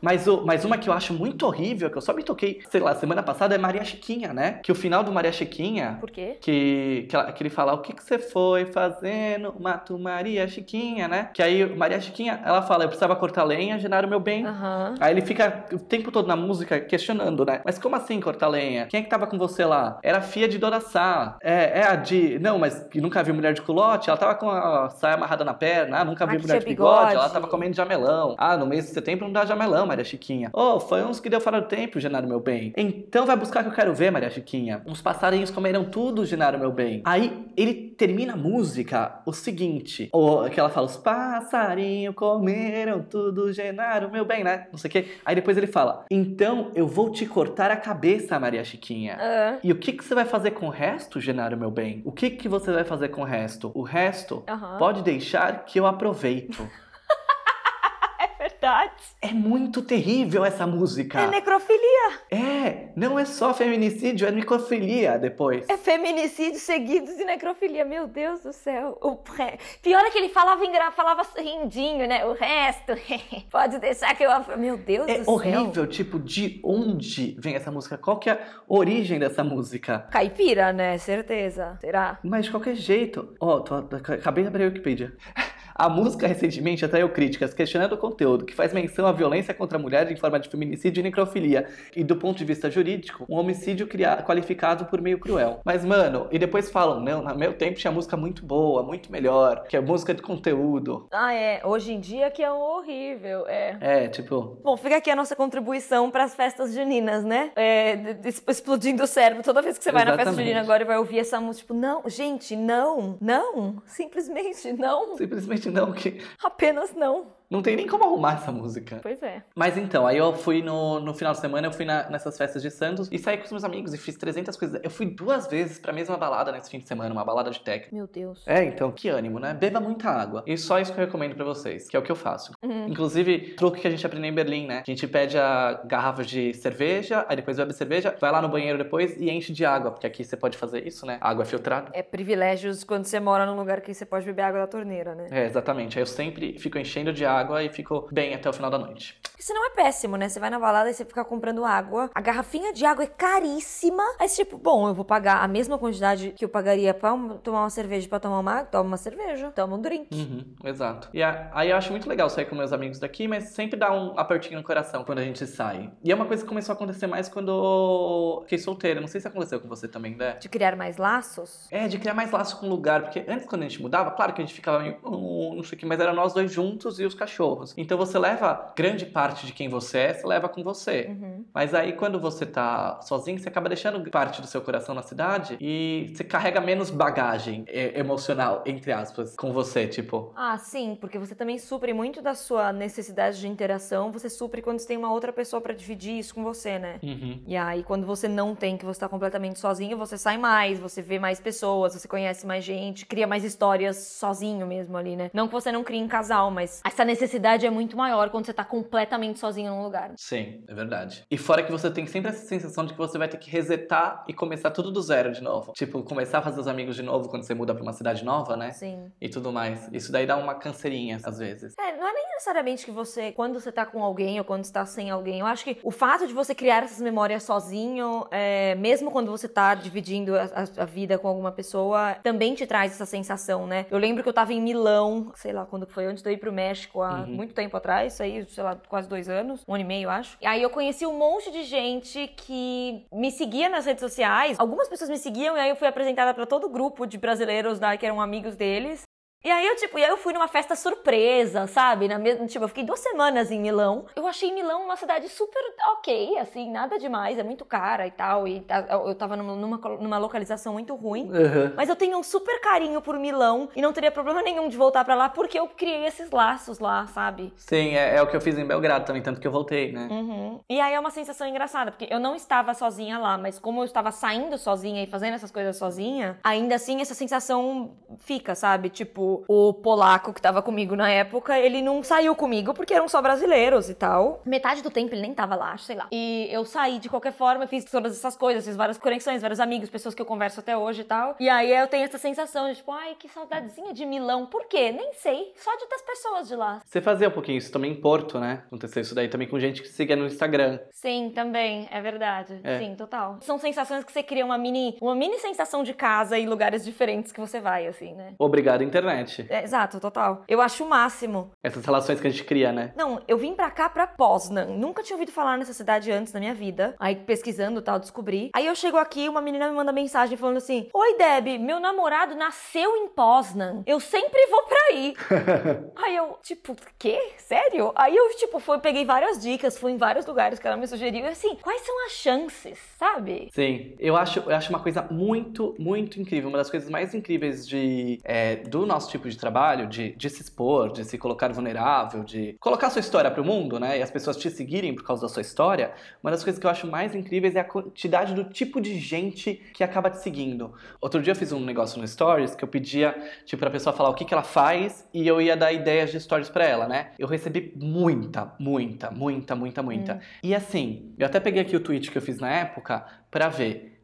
Mas, o, mas uma que eu acho muito horrível, que eu só me toquei, sei lá, semana passada, é Maria Chiquinha, né? Que o final do Maria Chiquinha. Por quê? Que, que, ela, que ele fala: O que, que você foi fazendo? Mato Maria Chiquinha, né? Que aí Maria Chiquinha, ela fala: Eu precisava cortar lenha, Genaro meu bem. Uhum. Aí ele fica o tempo todo na música questionando, né? Mas como assim cortar lenha? Quem é que tava com você lá? Era a Fia de Dona Sá. É, é a de. Não, mas que nunca viu mulher de culote? Ela tava com a saia amarrada na perna. Ah, nunca Ah, viu mulher de bigode. bigode. Ela tava comendo jamelão. Ah, no mês de setembro não dá jamelão, Maria Chiquinha. Oh, foi uns que deu fora do tempo, Genaro meu bem. Então vai buscar que eu quero ver, Maria Chiquinha. Uns passarinhos comeram tudo, Genaro meu bem. Aí ele termina a música o seguinte: que ela fala, os passarinhos comeram tudo, Genaro meu bem, né? Não sei o quê. Aí depois ele fala: Então eu vou te cortar a cabeça, Maria Chiquinha. Ah, E o que, que você vai fazer com o resto, Genaro meu bem? O que, que você vai fazer com o resto? O resto pode deixar que eu aproveito. [LAUGHS] é verdade. É muito terrível essa música. É necrofilia. É, não é só feminicídio, é necrofilia depois. É feminicídio seguidos de necrofilia. Meu Deus do céu. O pre- Pior é que ele falava, engra... falava rindinho, né? O resto, [LAUGHS] pode deixar que eu... Meu Deus É do céu. horrível, tipo, de onde vem essa música? Qual que é a origem dessa música? Caipira, né? Certeza. Será? Mas de qualquer jeito, ó, tô- tô- acabei de abrir a Wikipedia. A música recentemente atraiu críticas questionando o conteúdo, que faz menção à violência contra a mulher em forma de feminicídio e necrofilia, e do ponto de vista jurídico, um homicídio qualificado por meio cruel. Mas, mano, e depois falam, não, no meu tempo tinha música muito boa, muito melhor, que é música de conteúdo. Ah, é. Hoje em dia que é horrível. É. É, tipo, Bom, fica aqui a nossa contribuição para as festas juninas, né? É, explodindo o cérebro. Toda vez que você vai na festa Exatamente. junina agora e vai ouvir essa música, tipo, não, gente, não, não, simplesmente não, simplesmente não, que apenas não. Não tem nem como arrumar essa música. Pois é. Mas então, aí eu fui no, no final de semana, eu fui na- nessas festas de Santos e saí com os meus amigos e fiz 300 coisas. Eu fui duas vezes pra mesma balada nesse fim de semana, uma balada de techno. Meu Deus. É, então, que ânimo, né? Beba muita água. E só isso que eu recomendo pra vocês, que é o que eu faço. Uhum. Inclusive, truque que a gente aprendeu em Berlim, né? A gente pede a garrafa de cerveja, aí depois bebe cerveja, vai lá no banheiro depois e enche de água, porque aqui você pode fazer isso, né? Água filtrada. É privilégios quando você mora num lugar que você pode beber água da torneira, né? É, exatamente. Aí eu sempre fico enchendo de água e fico bem até o final da noite. Porque senão é péssimo, né? Você vai na balada e você fica comprando água. A garrafinha de água é caríssima. Aí você, tipo, bom, eu vou pagar a mesma quantidade que eu pagaria pra tomar uma cerveja pra tomar uma água. Toma uma cerveja, toma um drink. Uhum, exato. E aí eu acho muito legal sair com meus amigos daqui, mas sempre dá um apertinho no coração quando a gente sai. E é uma coisa que começou a acontecer mais quando fiquei solteira. Não sei se aconteceu com você também, né? De criar mais laços. É, de criar mais laço com o lugar, porque antes quando a gente mudava, claro que a gente ficava meio, "Hum, não sei o que, mas era nós dois juntos e os cachorros. Então você leva grande parte de quem você é, você leva com você. Uhum. Mas aí quando você tá sozinho, você acaba deixando parte do seu coração na cidade e você carrega menos bagagem é, emocional, entre aspas, com você, tipo. Ah, sim, porque você também supre muito da sua necessidade de interação. Você supre quando você tem uma outra pessoa pra dividir isso com você, né? Uhum. E aí, quando você não tem, que você tá completamente sozinho, você sai mais, você vê mais pessoas, você conhece mais gente, cria mais histórias sozinho mesmo ali, né? Não que você não crie em casal, mas essa necessidade é muito maior quando você tá completamente sozinho num lugar. Sim, é verdade. E fora que você tem sempre essa sensação de que você vai ter que resetar e começar tudo do zero de novo. Tipo, começar a fazer os amigos de novo quando você muda pra uma cidade nova, né? Sim. E tudo mais. Isso daí dá uma canseirinha, às vezes. É, não é nem necessariamente que você, quando você tá com alguém ou quando você tá sem alguém, eu acho que o fato de você criar essas memórias sozinho, é, mesmo quando você tá dividindo a, a- a vida com alguma pessoa, também te traz essa sensação, né? Eu lembro que eu tava em Milão, sei lá quando foi, antes de eu ir pro México, há Uhum. muito tempo atrás, isso aí, sei lá, quase dois anos, um ano e meio, acho. E aí eu conheci um monte de gente que me seguia nas redes sociais. Algumas pessoas me seguiam e aí eu fui apresentada pra todo o grupo de brasileiros lá que eram amigos deles. E aí eu, tipo, e aí eu fui numa festa surpresa, sabe? Na mesma, tipo, eu fiquei duas semanas em Milão. Eu achei Milão uma cidade super ok, assim, nada demais, é muito cara e tal. E tá- eu tava numa, numa, localização muito ruim. Uhum. Mas eu tenho um super carinho por Milão e não teria problema nenhum de voltar pra lá porque eu criei esses laços lá, sabe? Sim, é, é o que eu fiz em Belgrado também, tanto que eu voltei, né? Uhum. E aí é uma sensação engraçada, porque eu não estava sozinha lá, mas como eu estava saindo sozinha e fazendo essas coisas sozinha, ainda assim essa sensação fica, sabe? Tipo, o polaco que tava comigo na época, ele não saiu comigo porque eram só brasileiros e tal. Metade do tempo ele nem tava lá, sei lá. E eu saí de qualquer forma, fiz todas essas coisas, fiz várias conexões, vários amigos, pessoas que eu converso até hoje e tal. E aí eu tenho essa sensação de tipo, ai, que saudadezinha de Milão. Por quê? Nem sei. Só de das pessoas de lá. Você fazia um pouquinho isso também em Porto, né? Aconteceu isso daí também com gente que seguia no Instagram. Sim, também, é verdade. É. Sim, total. São sensações que você cria uma mini, uma mini sensação de casa em lugares diferentes que você vai, assim, né? Obrigado, internet. É, exato, total. Eu acho o máximo. Essas relações que a gente cria, né? Não, eu vim pra cá, pra Poznan. Nunca tinha ouvido falar nessa cidade antes na minha vida. Aí, pesquisando e tal, descobri. Aí eu chego aqui, uma menina me manda mensagem falando assim: Oi, Deb, meu namorado nasceu em Poznan. Eu sempre vou pra aí. [LAUGHS] Aí eu, tipo, quê? Sério? Aí eu, tipo, fui, peguei várias dicas, fui em vários lugares que ela me sugeriu. E assim, quais são as chances, sabe? Sim, eu acho, eu acho uma coisa muito, muito incrível. Uma das coisas mais incríveis de, é, do nosso tipo de trabalho, de, de se expor, de se colocar vulnerável, de colocar sua história pro mundo, né? E as pessoas te seguirem por causa da sua história. Uma das coisas que eu acho mais incríveis é a quantidade do tipo de gente que acaba te seguindo. Outro dia eu fiz um negócio no Stories que eu pedia, tipo, pra pessoa falar o que, que ela faz e eu ia dar ideias de stories pra ela, né? Eu recebi muita, muita, muita, muita, muita. E assim, eu até peguei aqui o tweet que eu fiz na época pra ver.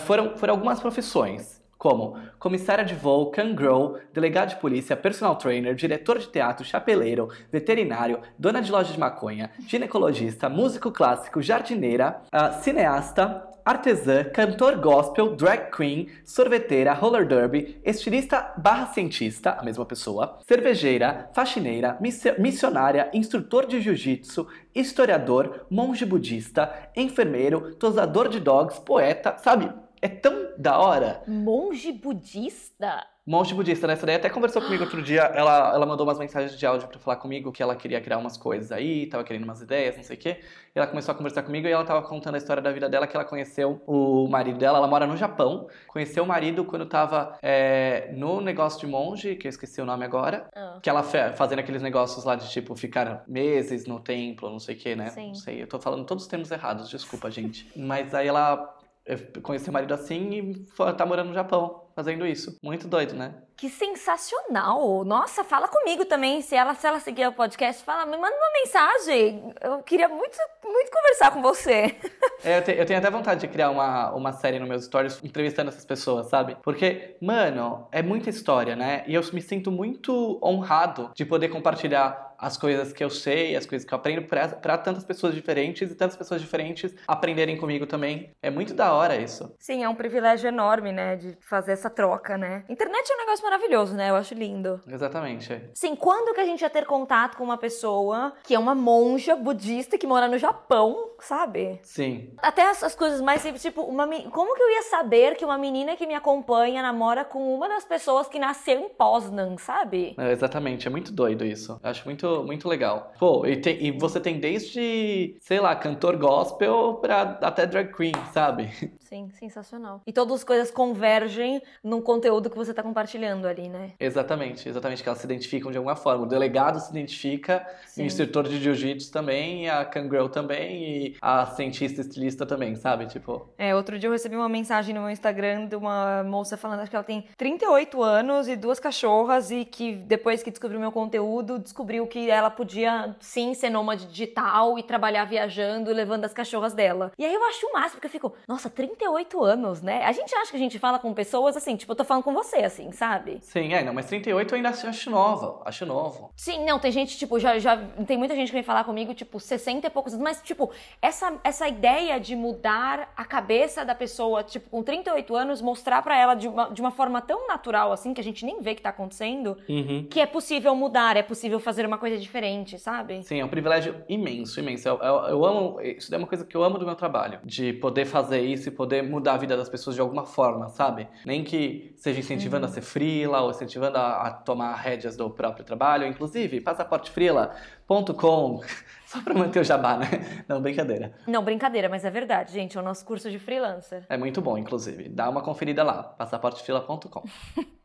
Foram, foram algumas profissões, como comissária de voo, cangrow, delegado de polícia, personal trainer, diretor de teatro, chapeleiro, veterinário, dona de loja de maconha, ginecologista, músico clássico, jardineira, ah, cineasta, artesã, cantor gospel, drag queen, sorveteira, roller derby, estilista barra cientista, a mesma pessoa, cervejeira, faxineira, missi- missionária, instrutor de jiu-jitsu, historiador, monge budista, enfermeiro, tosador de dogs, poeta, sabe? É tão da hora. Monge budista? Monge budista, né? Essa daí até conversou comigo outro dia. Ela, ela mandou umas mensagens de áudio pra falar comigo que ela queria criar umas coisas aí, tava querendo umas ideias, não sei o quê. E ela começou a conversar comigo e ela tava contando a história da vida dela, que ela conheceu o marido dela. Ela mora no Japão. Conheceu o marido quando tava é, no negócio de monge, que eu esqueci o nome agora. Ah. Que ela fazendo aqueles negócios lá de tipo ficar meses no templo, não sei o que, né? Sim. Não sei, eu tô falando todos os termos errados, desculpa, gente. Mas aí ela eh, conheceu o marido assim e tá morando no Japão, fazendo isso. Muito doido, né? Que sensacional! Nossa, fala comigo também. Se ela, se ela seguir o podcast, fala, me manda uma mensagem. Eu queria muito, muito conversar com você. [LAUGHS] É, eu, te- eu tenho até vontade de criar uma, uma série nos meus stories entrevistando essas pessoas, sabe? Porque, mano, é muita história, né? E eu me sinto muito honrado de poder compartilhar as coisas que eu sei, as coisas que eu aprendo pra tantas pessoas diferentes e tantas pessoas diferentes aprenderem comigo também. É muito da hora isso. Sim, é um privilégio enorme, né, de fazer essa troca, né? Internet é um negócio maravilhoso, né? Eu acho lindo. Exatamente. Sim, quando que a gente ia ter contato com uma pessoa que é uma monja budista que mora no Japão, sabe? Sim. Até as, as coisas mais simples, tipo, uma, como que eu ia saber que uma menina que me acompanha namora com uma das pessoas que nasceu em Poznan, sabe? É, exatamente, é muito doido isso. Eu acho muito, muito legal. Pô, e, tem- e você tem desde, sei lá, cantor gospel pra até drag queen, sabe? [LAUGHS] Sim, sensacional. E todas as coisas convergem num conteúdo que você está compartilhando ali, né? Exatamente, exatamente, que elas se identificam de alguma forma. O delegado se identifica, Sim. o instrutor de jiu-jitsu também, a Kangirl também, e a cientista estilista também, sabe? Tipo. É, outro dia eu recebi uma mensagem no meu Instagram de uma moça falando que ela tem 38 anos e duas cachorras, e que depois que descobriu meu conteúdo, descobriu que ela podia sim ser nômade digital e trabalhar viajando, levando as cachorras dela. E aí eu acho o máximo, porque eu fico, nossa, 38 anos, né? A gente acha que a gente fala com pessoas assim, tipo, eu tô falando com você, assim, sabe? Sim, é, não, mas 38 eu ainda acho novo, acho novo. Sim, não, tem gente, tipo, já, já tem muita gente que vem falar comigo, tipo, 60 e poucos anos, mas, tipo, essa, essa ideia de mudar a cabeça da pessoa, tipo, com 38 anos, mostrar para ela de uma, de uma forma tão natural, assim, que a gente nem vê que tá acontecendo, uhum. que é possível mudar, é possível fazer uma coisa diferente, sabe? Sim, é um privilégio imenso, imenso. Eu, eu, eu amo, isso é uma coisa que eu amo do meu trabalho, de poder fazer isso e poder mudar a vida das pessoas de alguma forma, sabe? Nem que seja incentivando uhum. a ser frila ou incentivando a, a tomar rédeas do próprio trabalho. Inclusive, passaportefrila.com [LAUGHS] só para manter o jabá, né? Não, brincadeira. Não, brincadeira, mas é verdade, gente. É o nosso curso de freelancer. É muito bom, inclusive. Dá uma conferida lá, passaportefrila.com. [LAUGHS]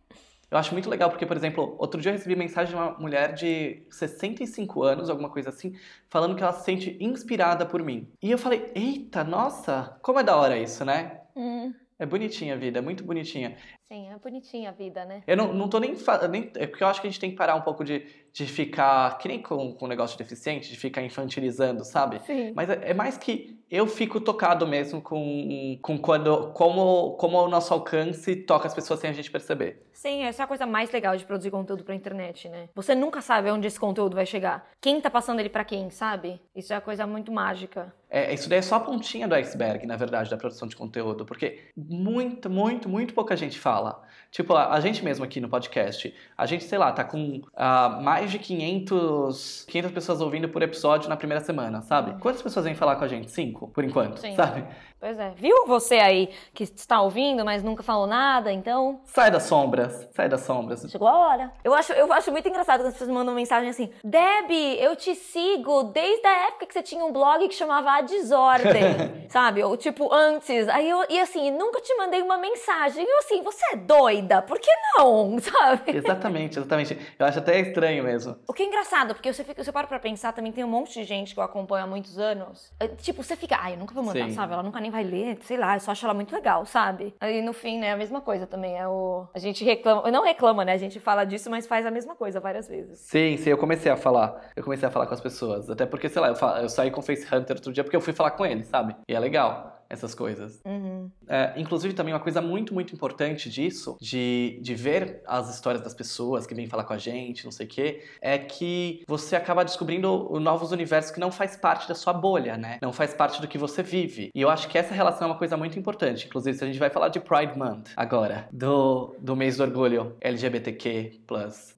Eu acho muito legal porque, por exemplo, outro dia eu recebi mensagem de uma mulher de 65 anos, alguma coisa assim, falando que ela se sente inspirada por mim. E eu falei, eita, nossa, como é da hora isso, né? Hum. É bonitinha a vida, é muito bonitinha. Sim, é bonitinha a vida, né? Eu não, não tô nem, nem. É porque eu acho que a gente tem que parar um pouco de, de ficar. Que nem com, com negócio de deficiente, de ficar infantilizando, sabe? Sim. Mas é, é mais que eu fico tocado mesmo com, com quando, como, como o nosso alcance toca as pessoas sem a gente perceber. Sim, essa é a coisa mais legal de produzir conteúdo pra internet, né? Você nunca sabe onde esse conteúdo vai chegar. Quem tá passando ele para quem, sabe? Isso é uma coisa muito mágica. É, isso daí é só a pontinha do iceberg, na verdade, da produção de conteúdo, porque muito, muito, muito pouca gente fala. Tipo, a, a gente mesmo aqui no podcast, a gente, sei lá, tá com uh, mais de 500, 500 pessoas ouvindo por episódio na primeira semana, sabe? Quantas pessoas vêm falar com a gente? Cinco, por enquanto, Sim. sabe? Pois é. Viu você aí que está ouvindo, mas nunca falou nada, então. Sai das sombras, sai das sombras. Chegou a hora. Eu acho, eu acho muito engraçado quando as pessoas mandam mensagem assim: Deb, eu te sigo desde a época que você tinha um blog que chamava A Desordem, [LAUGHS] sabe? Ou tipo, antes. Aí eu, e assim, nunca te mandei uma mensagem. E eu assim, você é doida? Por que não? [LAUGHS] Sabe? Exatamente, exatamente. Eu acho até estranho mesmo. O que é engraçado, porque você, fica, você para pra pensar, também tem um monte de gente que eu acompanho há muitos anos. Tipo, você fica, ai, eu nunca vou mandar, Sim. sabe? Ela nunca nem vai ler, sei lá, eu só acho ela muito legal, sabe? Aí no fim, né, a mesma coisa também. É o... A gente reclama, não reclama, né? A gente fala disso, mas faz a mesma coisa várias vezes. Sim, sim, eu comecei a falar. Eu comecei a falar com as pessoas. Até porque, sei lá, eu, eu saí com o Face Hunter outro dia porque eu fui falar com ele, sabe? E é legal essas coisas. Uhum. É, inclusive, também uma coisa muito, muito importante disso, de, de ver as histórias das pessoas que vêm falar com a gente, não sei o quê, é que você acaba descobrindo novos universos que não faz parte da sua bolha, né? Não faz parte do que você vive. E eu acho que essa relação é uma coisa muito importante. Inclusive, se a gente vai falar de Pride Month agora, do, do mês do orgulho LGBTQ+,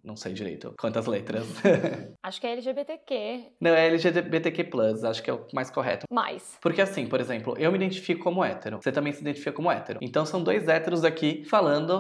não sei direito quantas letras. [LAUGHS] acho que é LGBTQ. Não, é LGBTQ+, acho que é o mais correto. Mais. Porque assim, por exemplo, eu me identifico identifico como hétero. Você também se identifica como hétero. Então são dois héteros aqui falando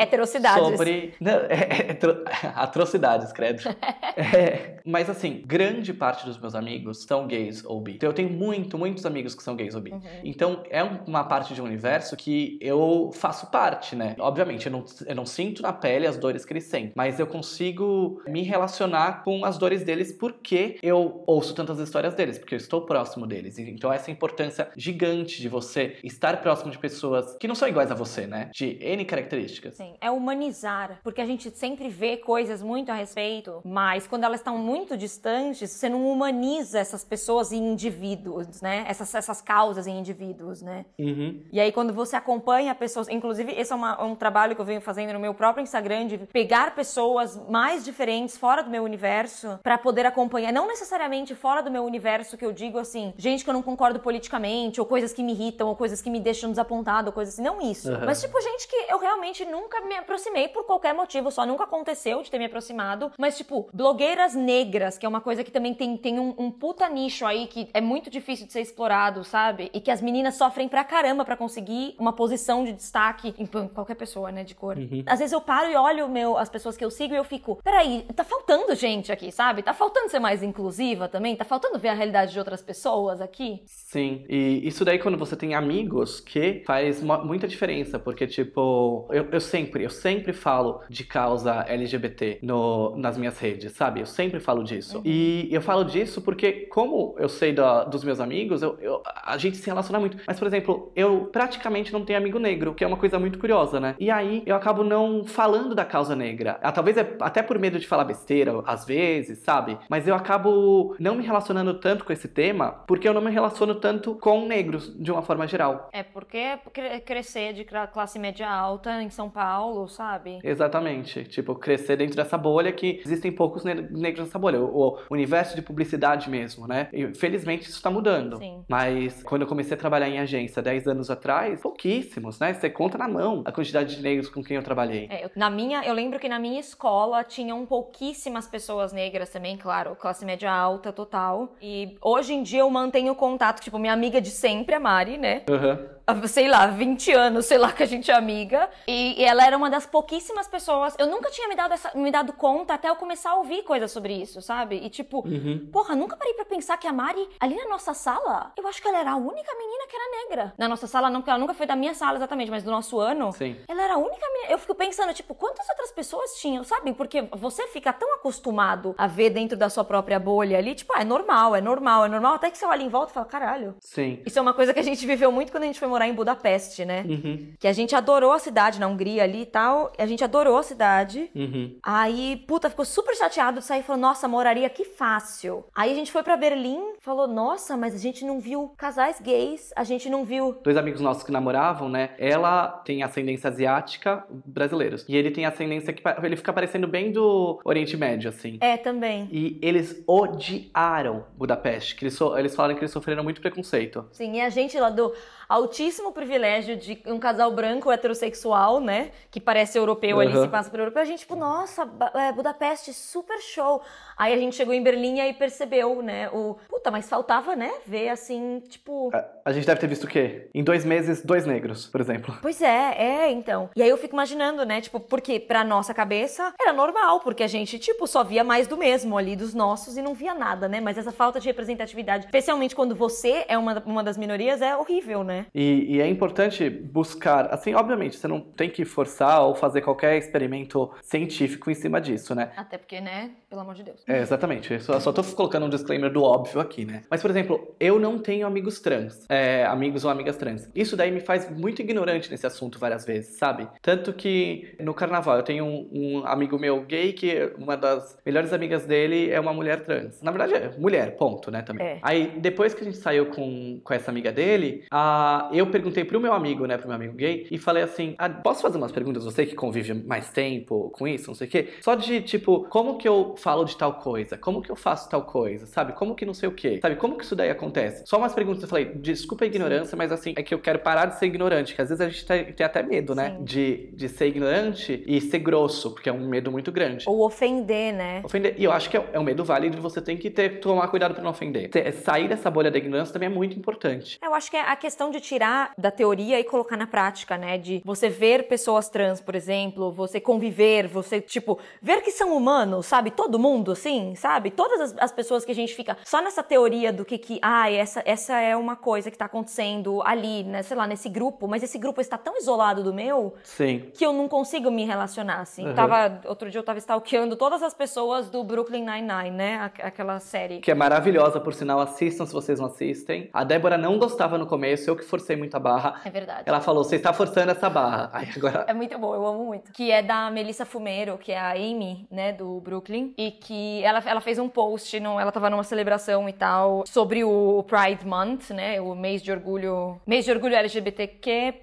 sobre Não, [LAUGHS] é, é, [LAUGHS] atrocidades, credo. [LAUGHS] é, mas assim, grande parte dos meus amigos são gays ou bi. Então eu tenho muito, muitos amigos que são gays ou bi. Uhum. Então é uma parte de um universo que eu faço parte, né? Obviamente, eu não, eu não sinto na pele as dores que eles sentem, mas eu consigo me relacionar com as dores deles porque eu ouço tantas histórias deles, porque eu estou próximo deles. Então essa importância gigante de você estar próximo de pessoas que não são iguais a você, né? De N características. Sim, é humanizar, porque a gente sempre vê coisas muito a respeito, mas quando elas estão muito distantes, você não humaniza essas pessoas em indivíduos, né? Essas, essas causas em indivíduos, né? Uhum. E aí quando você acompanha pessoas, inclusive esse é uma, um trabalho que eu venho fazendo no meu próprio Instagram de pegar pessoas mais diferentes fora do meu universo para poder acompanhar, não necessariamente fora do meu universo que eu digo assim, gente que eu não concordo politicamente ou coisas que me irritam ou coisas que me deixam desapontado, coisas assim. Não isso. Uhum. Mas, tipo, gente que eu realmente nunca me aproximei por qualquer motivo. Só nunca aconteceu de ter me aproximado. Mas, tipo, blogueiras negras, que é uma coisa que também tem, tem um, um puta nicho aí que é muito difícil de ser explorado, sabe? E que as meninas sofrem pra caramba para conseguir uma posição de destaque em qualquer pessoa, né, de cor. Uhum. Às vezes eu paro e olho meu, as pessoas que eu sigo e eu fico, peraí, tá faltando gente aqui, sabe? Tá faltando ser mais inclusiva também? Tá faltando ver a realidade de outras pessoas aqui? Sim, e isso daí quando você tem amigos que faz muita diferença, porque, tipo, eu, eu sempre, eu sempre falo de causa LGBT no, nas minhas redes, sabe? Eu sempre falo disso. Uhum. E eu falo disso porque, como eu sei da, dos meus amigos, eu, eu, a gente se relaciona muito. Mas, por exemplo, eu praticamente não tenho amigo negro, que é uma coisa muito curiosa, né? E aí eu acabo não falando da causa negra. Ah, talvez é até por medo de falar besteira, às vezes, sabe? Mas eu acabo não me relacionando tanto com esse tema porque eu não me relaciono tanto com negros, de uma forma geral. É porque crescer de classe média alta em São Paulo, sabe? Exatamente. Tipo, crescer dentro dessa bolha que existem poucos negros nessa bolha. O universo de publicidade mesmo, né? E felizmente isso tá mudando. Sim. Mas quando eu comecei a trabalhar em agência 10 anos atrás, pouquíssimos, né? Você conta na mão a quantidade de negros com quem eu trabalhei. É, eu, na minha, eu lembro que na minha escola tinham pouquíssimas pessoas negras também, claro, classe média alta total. E hoje em dia eu mantenho contato, tipo, minha amiga de sempre, a Mari, né? Uhum sei lá, 20 anos, sei lá, que a gente é amiga. E, e, ela era uma das pouquíssimas pessoas. Eu nunca tinha me dado, essa, me dado conta até eu começar a ouvir coisas sobre isso, sabe? E tipo, uhum. porra, nunca parei pra pensar que a Mari, ali na nossa sala, eu acho que ela era a única menina que era negra. Na nossa sala, não, porque ela nunca foi da minha sala exatamente, mas do nosso ano. Sim. Ela era a única menina. Eu fico pensando, tipo, quantas outras pessoas tinham, sabe? Porque você fica tão acostumado a ver dentro da sua própria bolha ali, tipo, ah, é normal, é normal, é normal. Até que você olha em volta e fala, caralho. Sim. Isso é uma coisa que a gente viveu muito quando a gente foi morar em Budapeste, né? Uhum. Que a gente adorou a cidade na Hungria ali e tal. A gente adorou a cidade. Uhum. Aí, puta, ficou super chateado de sair e falou: Nossa, moraria que fácil. Aí a gente foi para Berlim, falou: Nossa, mas a gente não viu casais gays, a gente não viu. Dois amigos nossos que namoravam, né? Ela tem ascendência asiática, brasileiros. E ele tem ascendência que ele fica parecendo bem do Oriente Médio, assim. É, também. E eles odiaram Budapeste. Que eles, so... eles falaram que eles sofreram muito preconceito. Sim, e a gente lá do altíssimo privilégio de um casal branco heterossexual, né? Que parece europeu uhum. ali, se passa por europeu. A gente, tipo, nossa, é, Budapeste, super show. Aí a gente chegou em Berlim e percebeu, né? O. Puta, mas faltava, né? Ver assim, tipo. A, a gente deve ter visto o quê? Em dois meses, dois negros, por exemplo. Pois é, é, então. E aí eu fico imaginando, né? Tipo, porque pra nossa cabeça era normal, porque a gente, tipo, só via mais do mesmo ali, dos nossos, e não via nada, né? Mas essa falta de representatividade, especialmente quando você é uma, uma das minorias, é horrível, né? E, e, é importante buscar, assim, obviamente, você não tem que forçar ou fazer qualquer experimento científico em cima disso, né? Até porque, né? Pelo amor de Deus. É, exatamente. Eu só, só tô colocando um disclaimer do óbvio aqui, né? Mas, por exemplo, eu não tenho amigos trans, é, amigos ou amigas trans. Isso daí me faz muito ignorante nesse assunto várias vezes, sabe? Tanto que no carnaval eu tenho um, um amigo meu gay que uma das melhores amigas dele é uma mulher trans. Na verdade, é mulher, ponto, né? Também. É. Aí, depois que a gente saiu com, com essa amiga dele, a eu perguntei pro meu amigo, né, pro meu amigo gay, e falei assim: ah, posso fazer umas perguntas? Você que convive mais tempo com isso, não sei o quê. Só de tipo, como que eu falo de tal coisa? Como que eu faço tal coisa? Sabe? Como que não sei o quê? Sabe? Como que isso daí acontece? Só umas perguntas. Eu falei: desculpa a ignorância, mas assim, é que eu quero parar de ser ignorante. Que às vezes a gente tem, tem até medo, né? De, de ser ignorante e ser grosso, porque é um medo muito grande. Ou ofender, né? Ofender. E eu acho que é, é um medo válido e você tem que ter, tomar cuidado pra não ofender. Sair dessa bolha da ignorância também é muito importante. Eu acho que é a questão de tirar da teoria e colocar na prática, né? De você ver pessoas trans, por exemplo, você conviver, você, tipo, ver que são humanos, sabe? Todo mundo, assim, sabe? Todas as, as pessoas que a gente fica só nessa teoria do que que, ah, essa, essa é uma coisa que tá acontecendo ali, né? Sei lá, nesse grupo, mas esse grupo está tão isolado do meu Sim. que eu não consigo me relacionar, assim. Uhum. Tava, outro dia eu tava stalkeando todas as pessoas do Brooklyn Nine-Nine, né? Aquela série. Que é maravilhosa, por sinal, assistam se vocês não assistem. A Débora não gostava no começo, eu que forcei muito muita barra. É verdade. Ela falou: você está forçando essa barra. Aí agora. É muito bom, eu amo muito. Que é da Melissa Fumero, que é a Amy, né, do Brooklyn. E que ela, ela fez um post, no, ela tava numa celebração e tal, sobre o Pride Month, né? O mês de orgulho. Mês de orgulho LGBTQ.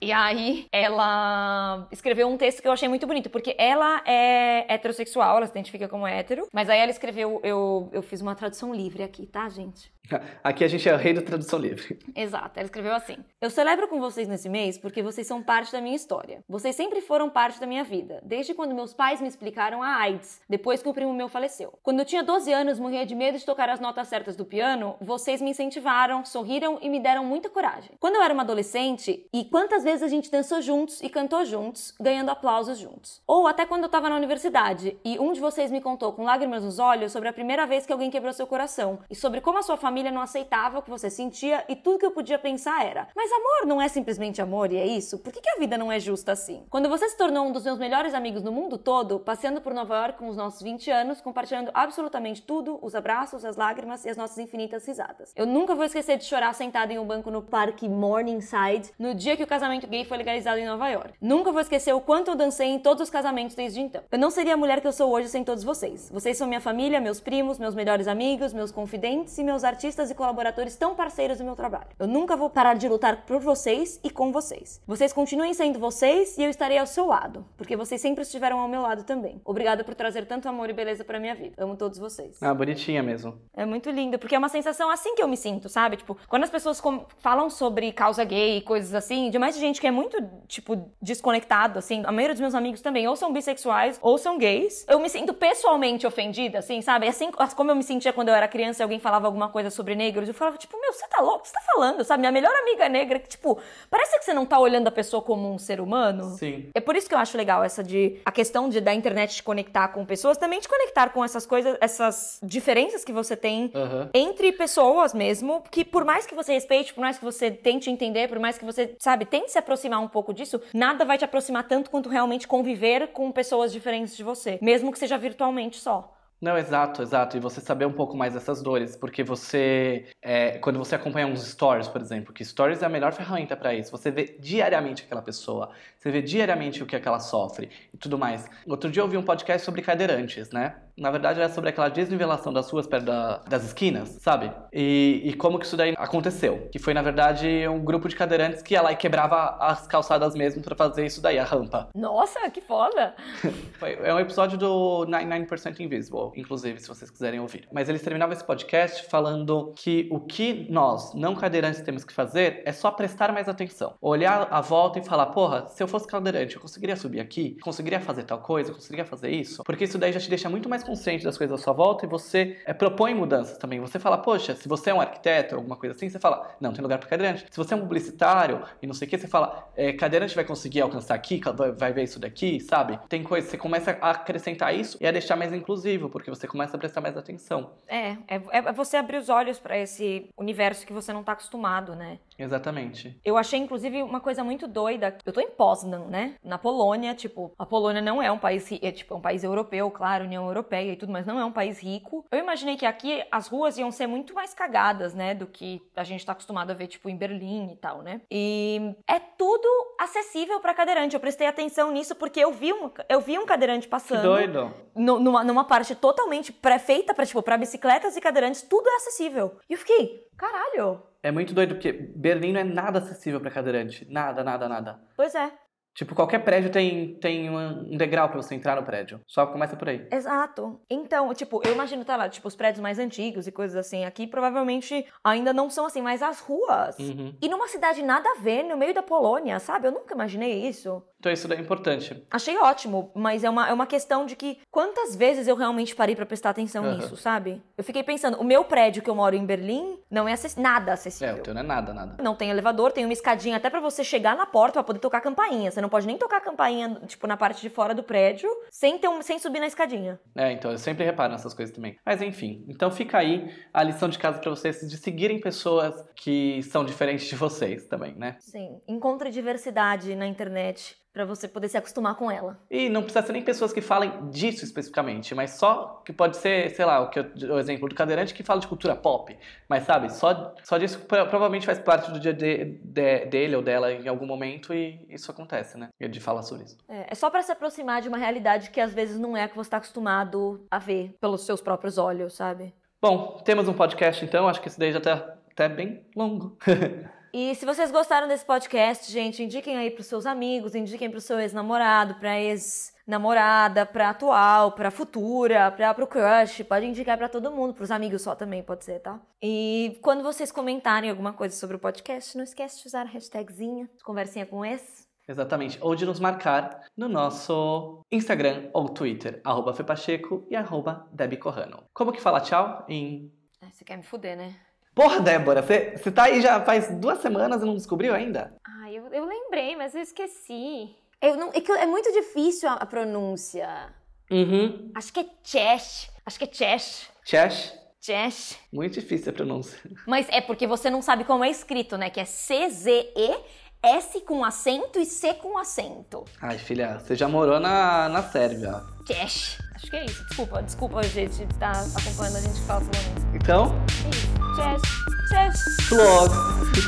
E aí ela escreveu um texto que eu achei muito bonito, porque ela é heterossexual, ela se identifica como hétero. Mas aí ela escreveu, eu, eu fiz uma tradução livre aqui, tá, gente? [LAUGHS] Aqui a gente é o rei da tradução livre. Exato, ela escreveu assim: Eu celebro com vocês nesse mês porque vocês são parte da minha história. Vocês sempre foram parte da minha vida, desde quando meus pais me explicaram a AIDS, depois depois que um primo meu faleceu. Quando eu tinha 12 anos, morria de medo de tocar as notas certas do piano, vocês me incentivaram, sorriram e me deram muita coragem. Quando eu era uma adolescente, e quantas vezes a gente dançou juntos e cantou juntos, ganhando aplausos juntos. Ou até quando eu tava na universidade e um de vocês me contou com lágrimas nos olhos sobre a primeira vez que alguém quebrou seu coração e sobre como a sua família não aceitava o que você sentia e tudo que eu podia pensar era: mas amor não é simplesmente amor e é isso? Por que, que a vida não é justa assim? Quando você se tornou um dos meus melhores amigos no mundo todo, passeando por Nova York com os nossos 20 anos, compartilhando absolutamente tudo, os abraços, as lágrimas e as nossas infinitas risadas. Eu nunca vou esquecer de chorar sentado em um banco no parque Morningside no dia que o casamento gay foi legalizado em Nova York. Nunca vou esquecer o quanto eu dancei em todos os casamentos desde então. Eu não seria a mulher que eu sou hoje sem todos vocês. Vocês são minha família, meus primos, meus melhores amigos, meus confidentes e meus artistas e colaboradores tão parceiros do meu trabalho. Eu nunca vou parar de lutar por vocês e com vocês. Vocês continuem sendo vocês e eu estarei ao seu lado, porque vocês sempre estiveram ao meu lado também. Obrigada por trazer tanto amor e beleza para minha vida. Amo todos vocês. Ah, bonitinha mesmo. É muito lindo, porque é uma sensação assim que eu me sinto, sabe? Tipo, quando as pessoas falam sobre causa gay e coisas assim, de mais gente que é muito, tipo, desconectado, assim, a maioria dos meus amigos também ou são bissexuais ou são gays, eu me sinto pessoalmente ofendida, assim, sabe? Assim como eu me sentia quando eu era criança e alguém falava alguma coisa sobre negros, eu falava, tipo, meu, você tá louco? Você tá falando, sabe? Minha melhor amiga negra, que, tipo, parece que você não tá olhando a pessoa como um ser humano. Sim. É por isso que eu acho legal essa de, a questão de, da internet te conectar com pessoas, também te conectar com essas coisas, essas diferenças que você tem Uhum. entre pessoas mesmo, que por mais que você respeite, por mais que você tente entender, por mais que você, sabe, tente se aproximar um pouco disso, nada vai te aproximar tanto quanto realmente conviver com pessoas diferentes de você, mesmo que seja virtualmente só. Não, exato, exato. E você saber um pouco mais dessas dores, porque você, é, quando você acompanha uns stories, por exemplo, que stories é a melhor ferramenta para isso. Você vê diariamente aquela pessoa, você vê diariamente o que, é que ela sofre e tudo mais. Outro dia eu ouvi um podcast sobre cadeirantes, né? Na verdade era sobre aquela desnivelação das ruas perto da, das esquinas, sabe? E, e como que isso daí aconteceu. Que foi, na verdade, um grupo de cadeirantes que ia lá e quebrava as calçadas mesmo para fazer isso daí, a rampa. Nossa, que foda! [LAUGHS] Foi, é um episódio do 99% Invisible, inclusive, se vocês quiserem ouvir. Mas eles terminavam esse podcast falando que o que nós, não cadeirantes, temos que fazer é só prestar mais atenção. Olhar à volta e falar, porra, se eu fosse cadeirante, eu conseguiria subir aqui? Conseguiria fazer tal coisa? Conseguiria fazer isso? Porque isso daí já te deixa muito mais consciente das coisas à sua volta e você é, propõe mudanças também. Você fala, poxa, se você é um arquiteto, alguma coisa assim, você fala, não, tem lugar para cadeirante. Se você é um publicitário e não sei o que, você fala, é, cadeirante vai conseguir alcançar aqui, vai, vai ver isso daqui, sabe? Tem coisa, você começa a acrescentar isso e a deixar mais inclusivo, porque você começa a prestar mais atenção. É, é, é você abrir os olhos para esse universo que você não tá acostumado, né? Exatamente. Eu achei, inclusive, uma coisa muito doida. Eu tô em Poznan, né? Na Polônia, tipo, a Polônia não é um país, é tipo, é um país europeu, claro, União Europeia e tudo, mas não é um país rico. Eu imaginei que aqui as ruas iam ser muito mais cagadas, né? Do que a gente tá acostumado a ver, tipo, em Berlim e tal, né? E é tudo acessível para cadeirante. Eu prestei atenção nisso porque eu vi um, eu vi um cadeirante passando. Que doido. No, numa, numa parte totalmente pré-feita pra, tipo, pra bicicletas e cadeirantes, tudo é acessível. E eu fiquei, caralho. É muito doido porque Berlim não é nada acessível para cadeirante. Nada, nada, nada. Pois é. Tipo, qualquer prédio tem, tem um degrau para você entrar no prédio. Só começa por aí. Exato. Então, tipo, eu imagino, tá lá, tipo, os prédios mais antigos e coisas assim. Aqui provavelmente ainda não são assim, mas as ruas. Uhum. E numa cidade nada a ver, no meio da Polônia, sabe? Eu nunca imaginei isso. Então isso é importante. Achei ótimo, mas é uma, é uma questão de que quantas vezes eu realmente parei para prestar atenção Uhum. nisso, sabe? Eu fiquei pensando, o meu prédio que eu moro em Berlim não é acess- nada É, acessível. o teu não é nada, nada. Não tem elevador, tem uma escadinha até pra você chegar na porta pra poder tocar campainha. Você não pode nem tocar a campainha, tipo, na parte de fora do prédio, sem, ter um, sem subir na escadinha. É, então eu sempre reparo nessas coisas também. Mas enfim, então fica aí a lição de casa pra vocês de seguirem pessoas que são diferentes de vocês também, né? Sim. Encontre diversidade na internet pra você poder se acostumar com ela. E não precisa ser nem pessoas que falem disso especificamente, mas só que pode ser, sei lá, o, que eu- o exemplo do cadeirante que fala de cultura pop. Mas sabe, só, só disso pro- provavelmente faz parte do dia de- de- dele ou dela em algum momento e isso acontece, né? De falar sobre isso. É, é só pra se aproximar de uma realidade que às vezes não é a que você tá acostumado a ver pelos seus próprios olhos, sabe? Bom, temos um podcast então, acho que esse daí já tá até bem longo. [LAUGHS] E se vocês gostaram desse podcast, gente, indiquem aí pros seus amigos, indiquem pro seu ex-namorado, pra ex-namorada, pra atual, pra futura, pra, pro crush. Pode indicar pra todo mundo, pros amigos só também, pode ser, tá? E quando vocês comentarem alguma coisa sobre o podcast, não esquece de usar a hashtagzinha, conversinha com ex. Exatamente. Ou de nos marcar no nosso Instagram ou Twitter, arroba Fepacheco e arroba Debbie Corrano. Como que fala tchau em... Você quer me fuder, né? Porra, Débora, você você tá aí já faz duas semanas e não descobriu ainda? Ai, eu, eu lembrei, mas eu esqueci. Eu não, é, que é muito difícil a, a pronúncia. Uhum. Acho que é Chesh. Acho que é Chesh. Chesh. Chesh. Muito difícil a pronúncia. Mas é porque você não sabe como é escrito, né? Que é C-Z-E, S com acento e C com acento. Ai, filha, você já morou na, na Sérvia. Chesh. Acho que é isso. Desculpa, desculpa, gente, de estar acompanhando a gente que fala polonês. Então, É isso. Cześć. Cześć. Vlog.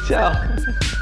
Ciao. [LAUGHS]